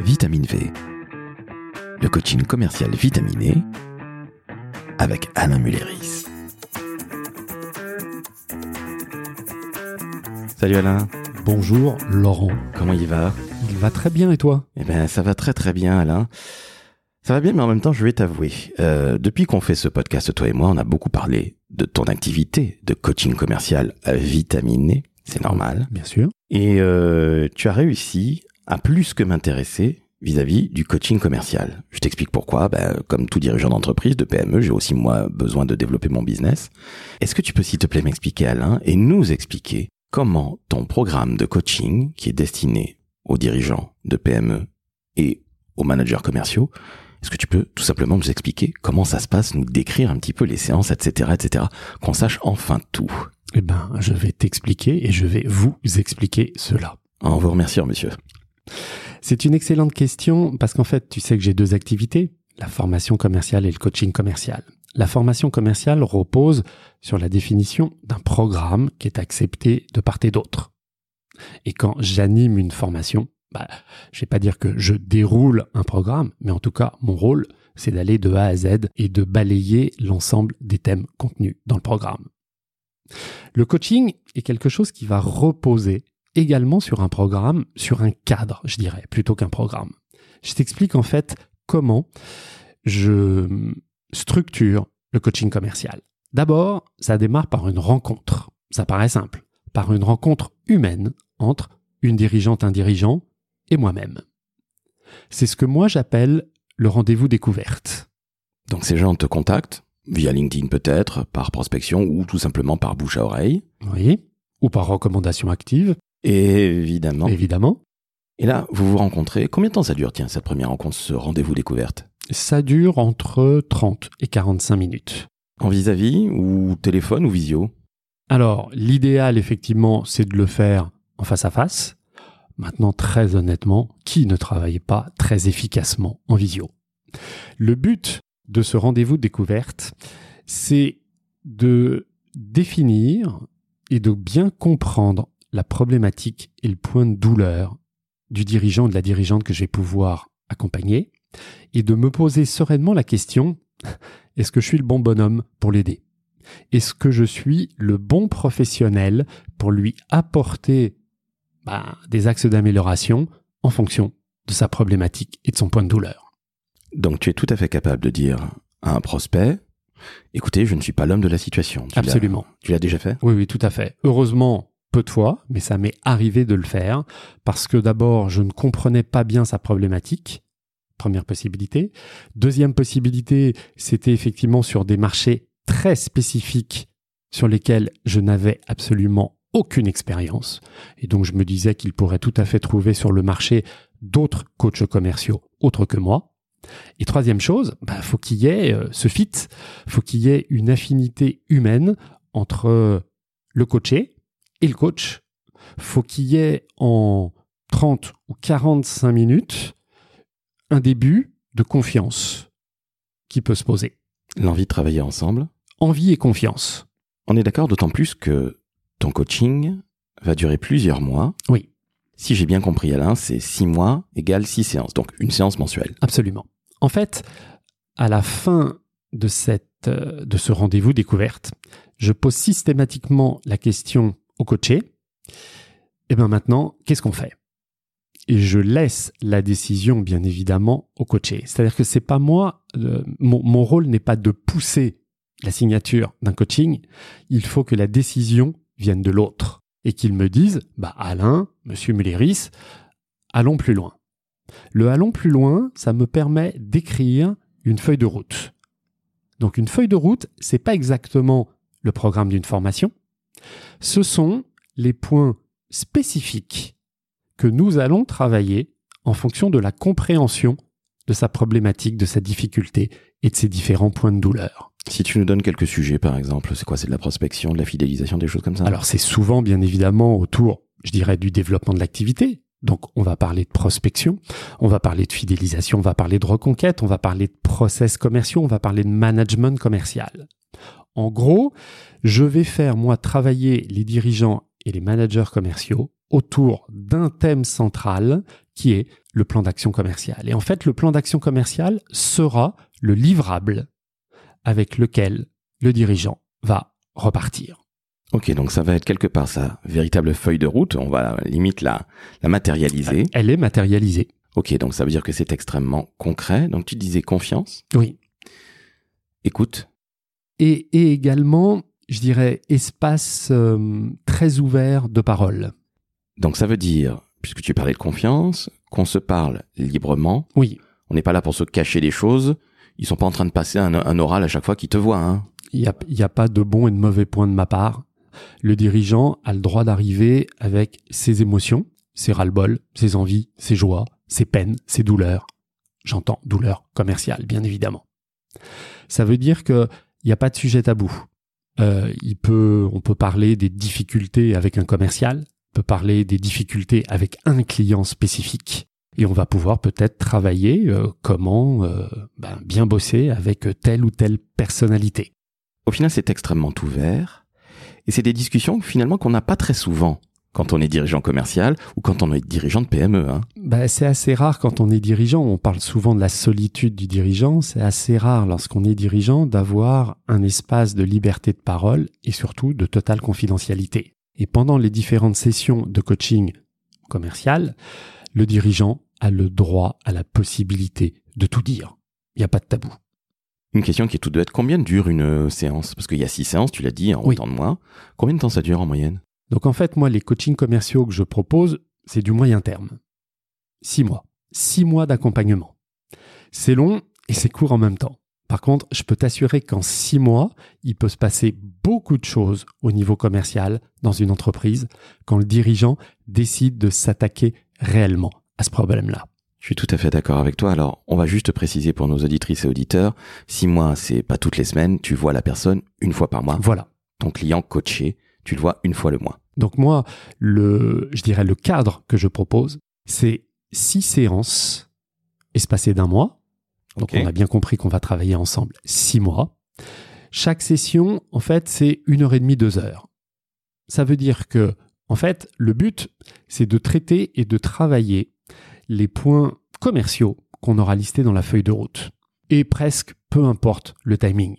Vitamine V, le coaching commercial vitaminé avec Alain Mulleris. Salut Alain, Bonjour Laurent. comment il va? Il va très bien et toi? Eh ben, ça va très très bien, Alain. Ça va bien, mais en même temps, je vais t'avouer, euh, depuis qu'on fait ce podcast, toi et moi, on a beaucoup parlé de ton activité de coaching commercial vitaminé. C'est normal. Bien sûr. Et euh, tu as réussi à plus que m'intéresser vis-à-vis du coaching commercial. Je t'explique pourquoi. Ben, comme tout dirigeant d'entreprise, de PME, j'ai aussi moi besoin de développer mon business. Est-ce que tu peux s'il te plaît m'expliquer, Alain, et nous expliquer comment ton programme de coaching, qui est destiné aux dirigeants de PME et aux managers commerciaux, est-ce que tu peux tout simplement nous expliquer comment ça se passe, nous décrire un petit peu les séances, etc., etc., qu'on sache enfin tout? Eh ben, je vais t'expliquer et je vais vous expliquer cela. En vous remerciant, monsieur. C'est une excellente question parce qu'en fait, tu sais que j'ai deux activités, la formation commerciale et le coaching commercial. La formation commerciale repose sur la définition d'un programme qui est accepté de part et d'autre. Et quand j'anime une formation, bah, je vais pas dire que je déroule un programme, mais en tout cas, mon rôle, c'est d'aller de A à Z et de balayer l'ensemble des thèmes contenus dans le programme. Le coaching est quelque chose qui va reposer également sur un programme, sur un cadre, je dirais, plutôt qu'un programme. Je t'explique en fait comment je structure le coaching commercial. D'abord, ça démarre par une rencontre. Ça paraît simple. Par une rencontre humaine entre une dirigeante, un dirigeant et moi-même. C'est ce que moi j'appelle le rendez-vous découverte. Donc ces gens te contactent, via LinkedIn peut-être, par prospection ou tout simplement par bouche à oreille. Oui. Ou par recommandation active, Et évidemment. évidemment. Et là, vous vous rencontrez. Combien de temps ça dure, tiens, cette première rencontre, ce rendez-vous découverte? Ça dure entre 30 et 45 minutes. En vis-à-vis ou téléphone ou visio? Alors, l'idéal, effectivement, c'est de le faire en face à face. Maintenant, très honnêtement, qui ne travaille pas très efficacement en visio? Le but de ce rendez-vous de découverte, c'est de définir et de bien comprendre la problématique et le point de douleur du dirigeant ou de la dirigeante que je vais pouvoir accompagner et de me poser sereinement la question, est-ce que je suis le bon bonhomme pour l'aider? Est-ce que je suis le bon professionnel pour lui apporter bah, des axes d'amélioration en fonction de sa problématique et de son point de douleur? Donc tu es tout à fait capable de dire à un prospect, écoutez, je ne suis pas l'homme de la situation. Tu l'as- Absolument. Tu l'as déjà fait? Oui, oui, tout à fait. Heureusement, peu de fois, mais ça m'est arrivé de le faire parce que d'abord, je ne comprenais pas bien sa problématique. Première possibilité. Deuxième possibilité, c'était effectivement sur des marchés très spécifiques sur lesquels je n'avais absolument aucune expérience. Et donc, je me disais qu'il pourrait tout à fait trouver sur le marché d'autres coachs commerciaux autres que moi. Et troisième chose, bah, faut qu'il y ait euh, ce fit, faut qu'il y ait une affinité humaine entre le coaché et le coach. Faut qu'il y ait en 30 ou 45 minutes un début de confiance qui peut se poser. L'envie de travailler ensemble Envie et confiance. On est d'accord d'autant plus que ton coaching va durer plusieurs mois. Oui. Si j'ai bien compris Alain, c'est six mois égale six séances, donc une séance mensuelle. Absolument. En fait, à la fin de, cette, euh, de ce rendez-vous découverte, je pose systématiquement la question au coaché. Et bien maintenant, qu'est-ce qu'on fait? Et je laisse la décision, bien évidemment, au coaché. C'est-à-dire que c'est pas moi, mon, mon rôle n'est pas de pousser la signature d'un coaching. Il faut que la décision vienne de l'autre et qu'il me dise, bah Alain, Monsieur Mulleris, allons plus loin. Le allons plus loin, ça me permet d'écrire une feuille de route. Donc une feuille de route, c'est pas exactement le programme d'une formation. Ce sont les points spécifiques que nous allons travailler en fonction de la compréhension de sa problématique, de sa difficulté et de ses différents points de douleur. Si tu nous donnes quelques sujets, par exemple, c'est quoi? C'est de la prospection, de la fidélisation, des choses comme ça? Alors c'est souvent bien évidemment autour, je dirais, du développement de l'activité. Donc on va parler de prospection, on va parler de fidélisation, on va parler de reconquête, on va parler de process commerciaux, on va parler de management commercial. En gros, je vais faire moi travailler les dirigeants et les managers commerciaux autour d'un thème central qui est le plan d'action commercial. Et en fait, le plan d'action commercial sera le livrable avec lequel le dirigeant va repartir. Ok, donc ça va être quelque part sa véritable feuille de route. On va limite la, la matérialiser. Elle est matérialisée. Ok, donc ça veut dire que c'est extrêmement concret. Donc tu disais confiance. Oui. Écoute. Et, et également, je dirais, espace euh, très ouvert de parole. Donc ça veut dire, puisque tu parlais de confiance, qu'on se parle librement. Oui. On n'est pas là pour se cacher des choses. Ils sont pas en train de passer un, un oral à chaque fois qu'ils te voient. Hein. Il n'y a, il y a pas de bon et de mauvais point de ma part. Le dirigeant a le droit d'arriver avec ses émotions, ses ras-le-bol, ses envies, ses joies, ses peines, ses douleurs. J'entends douleur commerciale, bien évidemment. Ça veut dire que il n'y a pas de sujet tabou. Euh, il peut, on peut parler des difficultés avec un commercial, on peut parler des difficultés avec un client spécifique, et on va pouvoir peut-être travailler euh, comment euh, ben, bien bosser avec telle ou telle personnalité. Au final, c'est extrêmement ouvert. Et c'est des discussions finalement qu'on n'a pas très souvent quand on est dirigeant commercial ou quand on est dirigeant de PME. Hein. Ben, c'est assez rare quand on est dirigeant. On parle souvent de la solitude du dirigeant. C'est assez rare lorsqu'on est dirigeant d'avoir un espace de liberté de parole et surtout de totale confidentialité. Et pendant les différentes sessions de coaching commercial, le dirigeant a le droit, à la possibilité de tout dire. Il n'y a pas de tabou. Une question qui est toute bête. Combien dure une euh, séance? Parce qu'il y a six séances, tu l'as dit, en Oui. autant de mois. Combien de temps ça dure en moyenne? Donc en fait, moi, les coachings commerciaux que je propose, c'est du moyen terme. Six mois. Six mois d'accompagnement. C'est long et c'est court en même temps. Par contre, je peux t'assurer qu'en six mois, il peut se passer beaucoup de choses au niveau commercial dans une entreprise quand le dirigeant décide de s'attaquer réellement à ce problème-là. Je suis tout à fait d'accord avec toi. Alors, on va juste préciser pour nos auditrices et auditeurs, six mois, c'est pas toutes les semaines. Tu vois la personne une fois par mois. Voilà. Ton client coaché, tu le vois une fois le mois. Donc moi, le, je dirais le cadre que je propose, c'est six séances espacées d'un mois. Donc on a bien compris qu'on va travailler ensemble six mois. Chaque session, en fait, c'est une heure et demie, deux heures. Ça veut dire que, en fait, le but, c'est de traiter et de travailler les points commerciaux qu'on aura listés dans la feuille de route. Et presque peu importe le timing.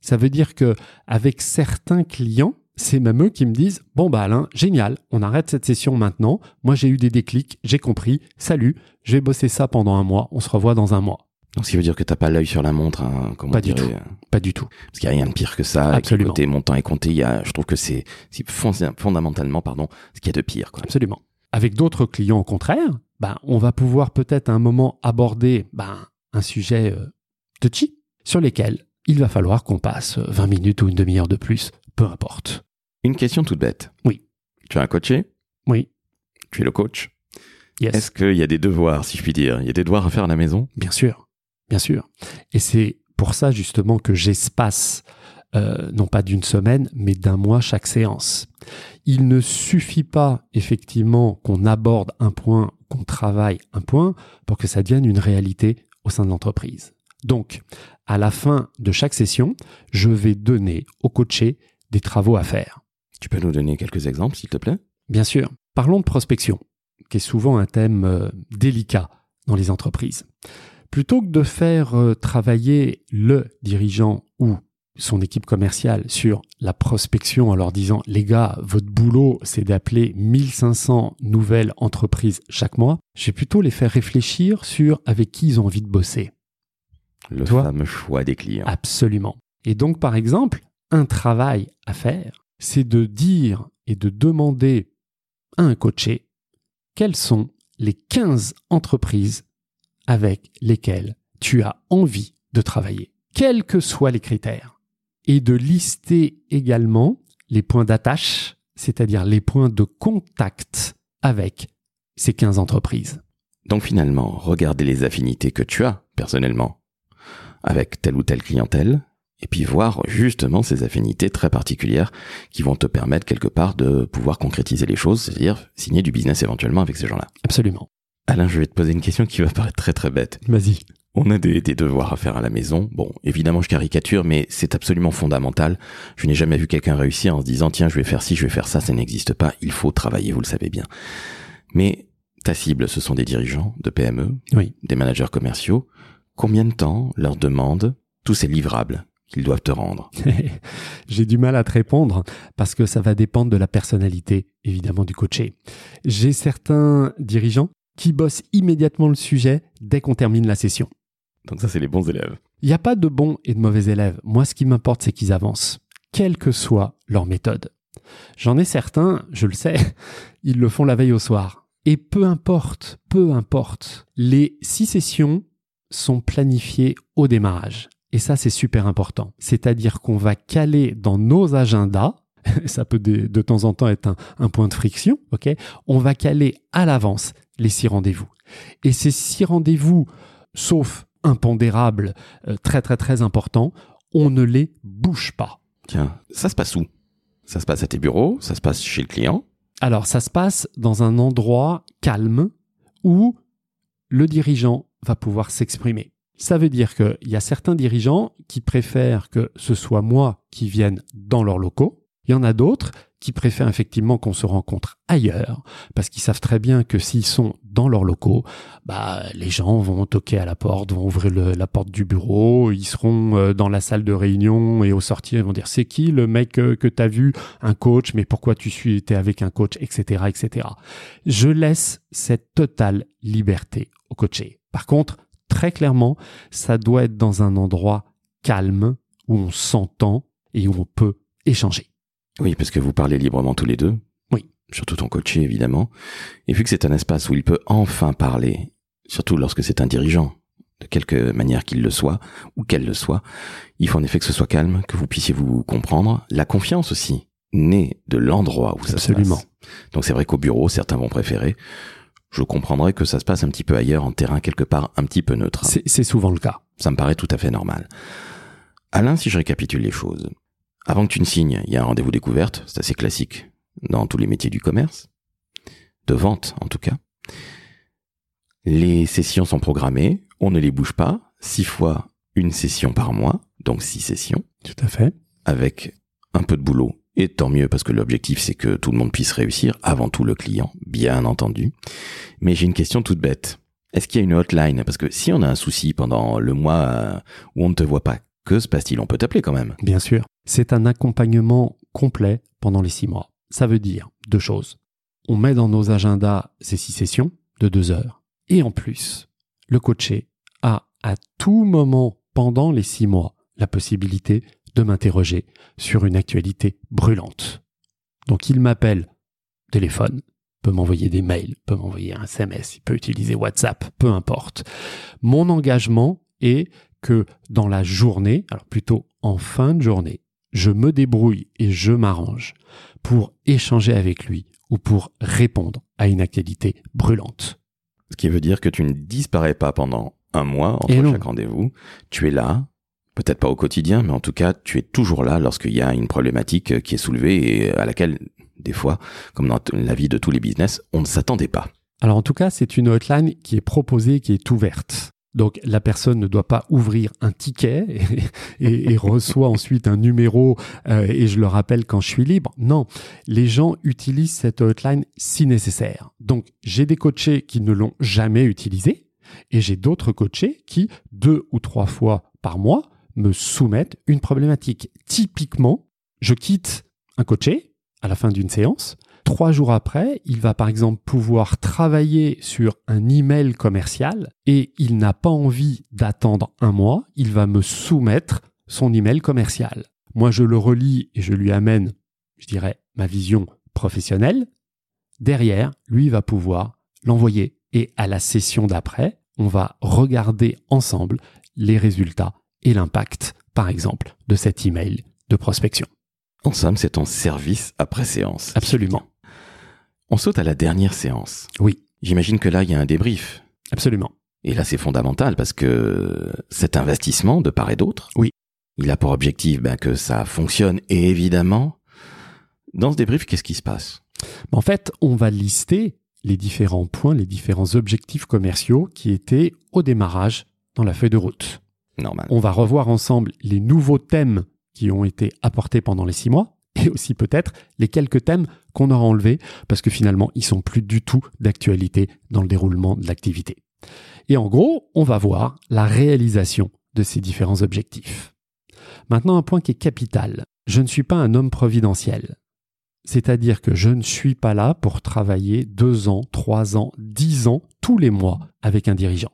Ça veut dire que avec certains clients, c'est même eux qui me disent Bon, bah Alain, génial, on arrête cette session maintenant. Moi, j'ai eu des déclics, j'ai compris. Salut, je vais bosser ça pendant un mois. On se revoit dans un mois. Donc, ce qui veut dire que t'as pas l'œil sur la montre, hein, comme Pas du tout. Pas du tout. Parce qu'il n'y a rien de pire que ça. Absolument. Côté mon temps est compté, il y a, je trouve que c'est, c'est fond- fondamentalement, pardon, ce qu'il y a de pire, quoi. Absolument. Avec d'autres clients, au contraire, ben, on va pouvoir peut-être à un moment aborder ben, un sujet euh, touchy sur lesquels il va falloir qu'on passe 20 minutes ou une demi-heure de plus, peu importe. Une question toute bête. Oui. Tu as un coaché, Oui, tu es le coach? yes. Est-ce qu'il y a des devoirs, si je puis dire? Il y a des devoirs à faire à la maison? Bien sûr, bien sûr. Et c'est pour ça justement que j'espace euh, non pas d'une semaine, mais d'un mois chaque séance. Il ne suffit pas effectivement qu'on aborde un point, qu'on travaille un point, pour que ça devienne une réalité au sein de l'entreprise. Donc, à la fin de chaque session, je vais donner au coaché des travaux à faire. Tu peux nous donner quelques exemples, s'il te plaît? Bien sûr. Parlons de prospection, qui est souvent un thème euh, délicat dans les entreprises. Plutôt que de faire euh, travailler le dirigeant ou son équipe commerciale sur la prospection en leur disant les gars, votre boulot c'est d'appeler 1500 nouvelles entreprises chaque mois, je vais plutôt les faire réfléchir sur avec qui ils ont envie de bosser. Le Toi fameux choix des clients. Absolument. Et donc, par exemple, un travail à faire, c'est de dire et de demander à un coaché quelles sont les 15 entreprises avec lesquelles tu as envie de travailler, quels que soient les critères. Et de lister également les points d'attache, c'est-à-dire les points de contact avec ces 15 entreprises. Donc finalement, regarder les affinités que tu as, personnellement, avec telle ou telle clientèle, et puis voir justement ces affinités très particulières qui vont te permettre quelque part de pouvoir concrétiser les choses, c'est-à-dire signer du business éventuellement avec ces gens-là. Absolument. Alain, je vais te poser une question qui va paraître très très bête. Vas-y. On a des, des, devoirs à faire à la maison. Bon, évidemment, je caricature, mais c'est absolument fondamental. Je n'ai jamais vu quelqu'un réussir en se disant, tiens, je vais faire ci, je vais faire ça, ça n'existe pas. Il faut travailler, vous le savez bien. Mais ta cible, ce sont des dirigeants de PME, oui. des managers commerciaux. Combien de temps leur demandent tous ces livrables? Qu'ils doivent te rendre J'ai du mal à te répondre parce que ça va dépendre de la personnalité, évidemment, du coaché. J'ai certains dirigeants qui bossent immédiatement le sujet dès qu'on termine la session. Donc ça, c'est les bons élèves. Il n'y a pas de bons et de mauvais élèves. Moi, ce qui m'importe, c'est qu'ils avancent, quelle que soit leur méthode. J'en ai certains, je le sais, ils le font la veille au soir. Et peu importe, peu importe, les six sessions sont planifiées au démarrage. Et ça, c'est super important. C'est-à-dire qu'on va caler dans nos agendas, ça peut de, de temps en temps être un, un, point de friction, ok? On va caler à l'avance les six rendez-vous. Et ces six rendez-vous, sauf impondérables, euh, très très très importants, on ne les bouge pas. Tiens, ça se passe où? Ça se passe à tes bureaux? Ça se passe chez le client? Alors, ça se passe dans un endroit calme où le dirigeant va pouvoir s'exprimer. Ça veut dire qu'il y a certains dirigeants qui préfèrent que ce soit moi qui vienne dans leurs locaux. Il y en a d'autres qui préfèrent effectivement qu'on se rencontre ailleurs, parce qu'ils savent très bien que s'ils sont dans leurs locaux, bah les gens vont toquer à la porte, vont ouvrir la porte du bureau, ils seront euh, dans la salle de réunion et au sortir ils vont dire c'est qui le mec que, que t'as vu, un coach, mais pourquoi tu suis été avec un coach, etc., etc. Je laisse cette totale liberté au coaché. Par contre, très clairement, ça doit être dans un endroit calme où on s'entend et où on peut échanger. Oui, parce que vous parlez librement tous les deux. Oui. Surtout ton coaché, évidemment. Et vu que c'est un espace où il peut enfin parler, surtout lorsque c'est un dirigeant, de quelque manière qu'il le soit, ou qu'elle le soit, il faut en effet que ce soit calme, que vous puissiez vous comprendre. La confiance aussi, naît de l'endroit où ça Absolument. se passe. Donc c'est vrai qu'au bureau, certains vont préférer. Je comprendrais que ça se passe un petit peu ailleurs, en terrain quelque part un petit peu neutre. C'est souvent le cas. Ça me paraît tout à fait normal. Alain, si je récapitule les choses, avant que tu ne signes, il y a un rendez-vous découverte, c'est assez classique dans tous les métiers du commerce, de vente en tout cas. Les sessions sont programmées, on ne les bouge pas, six fois une session par mois, donc six sessions. Tout à fait. Avec un peu de boulot, et tant mieux parce que l'objectif c'est que tout le monde puisse réussir, avant tout le client, bien entendu. Mais j'ai une question toute bête. Est-ce qu'il y a une hotline? Parce que si on a un souci pendant le mois où on ne te voit pas, que se passe-t-il? On peut t'appeler quand même. Bien sûr. C'est un accompagnement complet pendant les six mois. Ça veut dire deux choses. On met dans nos agendas ces six sessions de deux heures. Et en plus, le coaché a à tout moment pendant les six mois la possibilité de m'interroger sur une actualité brûlante. Donc il m'appelle téléphone, peut m'envoyer des mails, peut m'envoyer un SMS, il peut utiliser WhatsApp, peu importe. Mon engagement est que dans la journée, alors plutôt en fin de journée, je me débrouille et je m'arrange pour échanger avec lui ou pour répondre à une actualité brûlante. Ce qui veut dire que tu ne disparais pas pendant un mois entre chaque rendez-vous. Tu es là, peut-être pas au quotidien, mais en tout cas, tu es toujours là lorsqu'il y a une problématique qui est soulevée et à laquelle, des fois, comme dans la vie de tous les business, on ne s'attendait pas. Alors en tout cas, c'est une hotline qui est proposée, qui est ouverte. Donc la personne ne doit pas ouvrir un ticket et, reçoit ensuite un numéro euh, et je le rappelle quand je suis libre. Non, les gens utilisent cette hotline si nécessaire. Donc j'ai des coachés qui ne l'ont jamais utilisé et j'ai d'autres coachés qui, deux ou trois fois par mois, me soumettent une problématique. Typiquement, je quitte un coaché à la fin d'une séance. Trois jours après, il va par exemple pouvoir travailler sur un email commercial et il n'a pas envie d'attendre un mois, il va me soumettre son email commercial. Moi, je le relis et je lui amène, je dirais, ma vision professionnelle. Derrière, lui va pouvoir l'envoyer et à la session d'après, on va regarder ensemble les résultats et l'impact, par exemple, de cet email de prospection. En somme, c'est ton service après séance. Absolument. On saute à la dernière séance. Oui. J'imagine que là, il y a un débrief. Absolument. Et là, c'est fondamental parce que cet investissement, de part et d'autre, oui. il a pour objectif ben, que ça fonctionne. Et évidemment, dans ce débrief, qu'est-ce qui se passe? En fait, on va lister les différents points, les différents objectifs commerciaux qui étaient au démarrage dans la feuille de route. On va revoir ensemble les nouveaux thèmes qui ont été apportés pendant les six mois et aussi peut-être les quelques thèmes qu'on aura enlevés parce que finalement ils sont plus du tout d'actualité dans le déroulement de l'activité. Et en gros, on va voir la réalisation de ces différents objectifs. Maintenant, un point qui est capital. Je ne suis pas un homme providentiel. C'est-à-dire que je ne suis pas là pour travailler deux ans, trois ans, dix ans, tous les mois avec un dirigeant.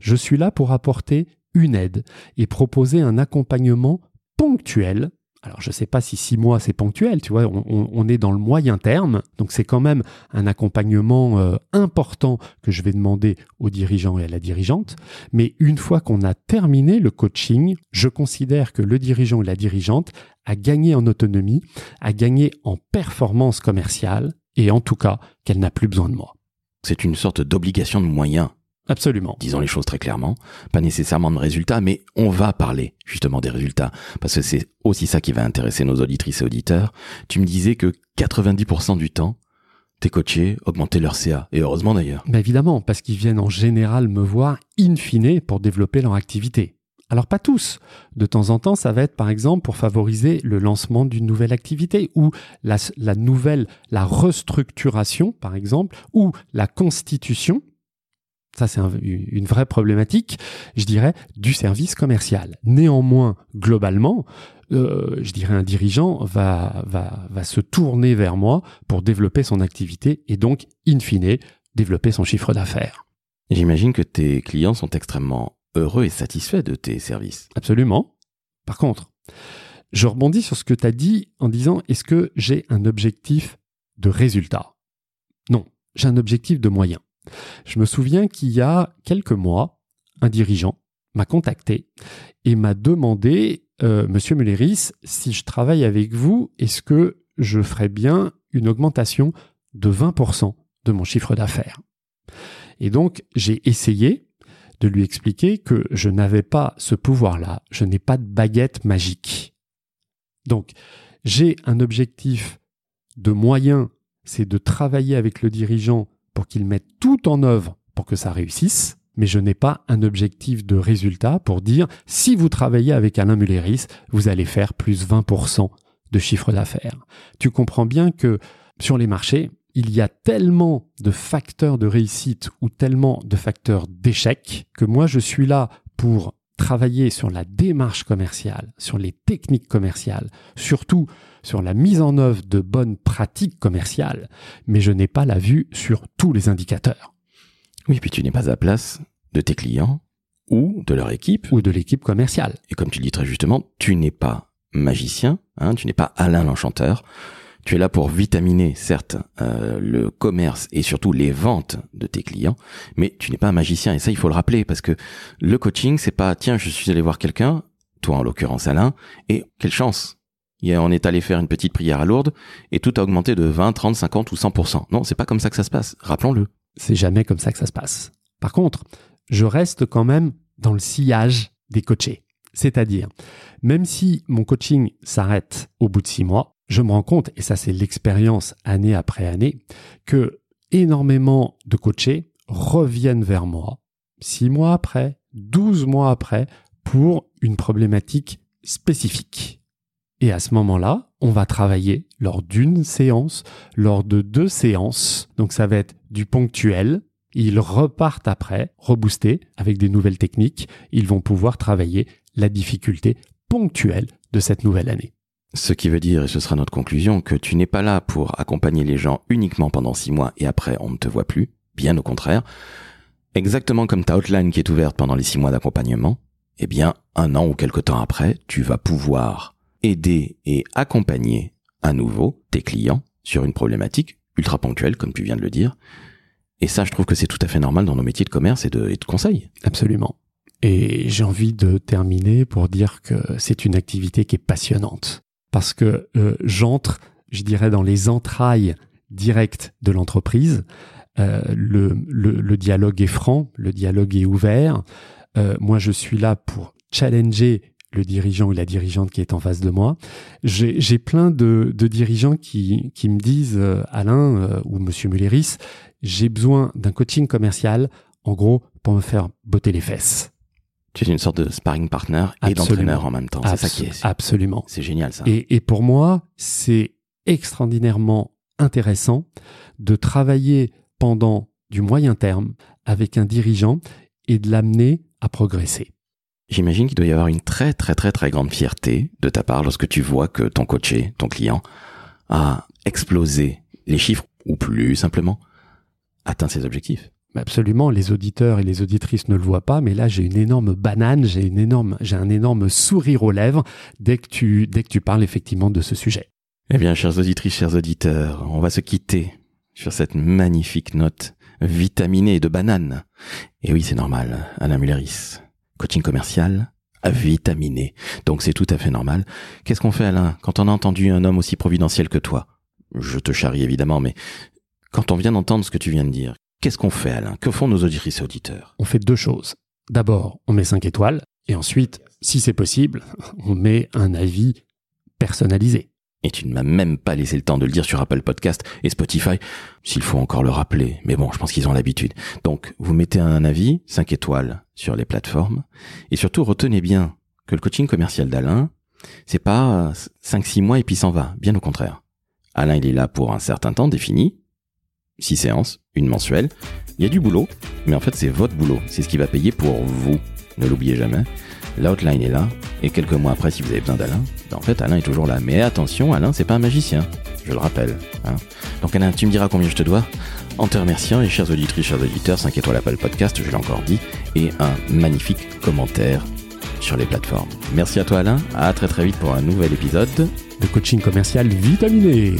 Je suis là pour apporter une aide et proposer un accompagnement ponctuel alors je ne sais pas si six mois c'est ponctuel, tu vois, on, est dans le moyen terme, donc c'est quand même un accompagnement euh, important que je vais demander au dirigeant et à la dirigeante. Mais une fois qu'on a terminé le coaching, je considère que le dirigeant et la dirigeante a gagné en autonomie, a gagné en performance commerciale, et en tout cas qu'elle n'a plus besoin de moi. C'est une sorte d'obligation de moyens Absolument. Disons les choses très clairement. Pas nécessairement de résultats, mais on va parler justement des résultats. Parce que c'est aussi ça qui va intéresser nos auditrices et auditeurs. Tu me disais que 90% du temps, tes coachés augmentaient leur CA. Et heureusement d'ailleurs. Mais évidemment, parce qu'ils viennent en général me voir in fine pour développer leur activité. Alors pas tous. De temps en temps, ça va être par exemple pour favoriser le lancement d'une nouvelle activité ou la, la nouvelle, la restructuration par exemple, ou la constitution ça, c'est une vraie problématique, je dirais, du service commercial. Néanmoins, globalement, euh, je dirais, un dirigeant va, va, va se tourner vers moi pour développer son activité et donc, in fine, développer son chiffre d'affaires. J'imagine que tes clients sont extrêmement heureux et satisfaits de tes services. Absolument. Par contre, je rebondis sur ce que tu as dit en disant, est-ce que j'ai un objectif de résultat? Non, j'ai un objectif de moyens. Je me souviens qu'il y a quelques mois, un dirigeant m'a contacté et m'a demandé, euh, Monsieur Mulleris, si je travaille avec vous, est-ce que je ferais bien une augmentation de 20% de mon chiffre d'affaires? Et donc, j'ai essayé de lui expliquer que je n'avais pas ce pouvoir-là, je n'ai pas de baguette magique. Donc, j'ai un objectif de moyen, c'est de travailler avec le dirigeant pour qu'ils mettent tout en œuvre pour que ça réussisse, mais je n'ai pas un objectif de résultat pour dire si vous travaillez avec Alain Mulleris, vous allez faire plus 20% de chiffre d'affaires. Tu comprends bien que sur les marchés, il y a tellement de facteurs de réussite ou tellement de facteurs d'échec que moi je suis là pour travailler sur la démarche commerciale, sur les techniques commerciales, surtout sur la mise en œuvre de bonnes pratiques commerciales, mais je n'ai pas la vue sur tous les indicateurs. Oui, puis tu n'es pas à place de tes clients ou de leur équipe. Ou de l'équipe commerciale. Et comme tu le dis très justement, tu n'es pas magicien, hein, tu n'es pas Alain l'enchanteur. Tu es là pour vitaminer, certes, euh, le commerce et surtout les ventes de tes clients, mais tu n'es pas un magicien. Et ça, il faut le rappeler, parce que le coaching, c'est pas, tiens, je suis allé voir quelqu'un, toi en l'occurrence Alain, et quelle chance on est allé faire une petite prière à Lourdes et tout a augmenté de 20, 30, 50 ou 100%. Non, c'est pas comme ça que ça se passe. Rappelons-le. C'est jamais comme ça que ça se passe. Par contre, je reste quand même dans le sillage des coachés. C'est-à-dire, même si mon coaching s'arrête au bout de six mois, je me rends compte, et ça c'est l'expérience année après année, que énormément de coachés reviennent vers moi six mois après, douze mois après, pour une problématique spécifique. Et à ce moment-là, on va travailler lors d'une séance, lors de deux séances. Donc ça va être du ponctuel. Ils repartent après, reboostés, avec des nouvelles techniques. Ils vont pouvoir travailler la difficulté ponctuelle de cette nouvelle année. Ce qui veut dire, et ce sera notre conclusion, que tu n'es pas là pour accompagner les gens uniquement pendant six mois et après on ne te voit plus. Bien au contraire. Exactement comme ta outline qui est ouverte pendant les six mois d'accompagnement, eh bien, un an ou quelque temps après, tu vas pouvoir aider et accompagner à nouveau tes clients sur une problématique ultra ponctuelle, comme tu viens de le dire. Et ça, je trouve que c'est tout à fait normal dans nos métiers de commerce et de, conseil. Absolument. Et j'ai envie de terminer pour dire que c'est une activité qui est passionnante. Parce que euh, j'entre, je dirais, dans les entrailles directes de l'entreprise. Euh, le, le, dialogue est franc, le dialogue est ouvert. Euh, moi, je suis là pour challenger le dirigeant ou la dirigeante qui est en face de moi. J'ai plein de, de, dirigeants qui, qui me disent, euh, Alain euh, ou Monsieur Mulleris, j'ai besoin d'un coaching commercial en gros, pour me faire botter les fesses. Tu es une sorte de sparring partner et d'entraîneur en même temps. C'est ça qui est. Absolument. C'est génial ça. Et, et pour moi, c'est extraordinairement intéressant de travailler pendant du moyen terme avec un dirigeant et de l'amener à progresser. J'imagine qu'il doit y avoir une très très très très grande fierté de ta part lorsque tu vois que ton coaché, ton client, a explosé les chiffres ou plus simplement atteint ses objectifs. Absolument, les auditeurs et les auditrices ne le voient pas, mais là j'ai une énorme banane, j'ai une énorme, j'ai un énorme sourire aux lèvres dès que tu, dès que tu parles effectivement de ce sujet. Eh bien, chers auditrices, chers auditeurs, on va se quitter sur cette magnifique note vitaminée de banane. Et oui, c'est normal, Alain Mulleris, coaching commercial, vitaminé. Donc c'est tout à fait normal. Qu'est-ce qu'on fait, Alain, quand on a entendu un homme aussi providentiel que toi Je te charrie évidemment, mais quand on vient d'entendre ce que tu viens de dire, qu'est-ce qu'on fait, Alain? Que font nos auditrices et auditeurs? On fait deux choses. D'abord, on met cinq étoiles, et ensuite, si c'est possible, on met un avis personnalisé. Et tu ne m'as même pas laissé le temps de le dire sur Apple Podcast et Spotify, s'il faut encore le rappeler. Mais bon, je pense qu'ils ont l'habitude. Donc, vous mettez un avis, 5 étoiles sur les plateformes. Et surtout, retenez bien que le coaching commercial d'Alain, c'est pas 5-6 mois et puis s'en va. Bien au contraire. Alain, il est là pour un certain temps défini. 6 séances, une mensuelle. Il y a du boulot, mais en fait, c'est votre boulot. C'est ce qui va payer pour vous. Ne l'oubliez jamais. L'outline est là, et quelques mois après, si vous avez besoin d'Alain, ben, en fait, Alain est toujours là. Mais attention, Alain, c'est pas un magicien, je le rappelle. Hein. Donc Alain, tu me diras combien je te dois en te remerciant, et chers auditrices, chers auditeurs, 5 étoiles Apple Podcast, je l'ai encore dit, et un magnifique commentaire sur les plateformes. Merci à toi Alain, à très très vite pour un nouvel épisode de coaching commercial vitaminé.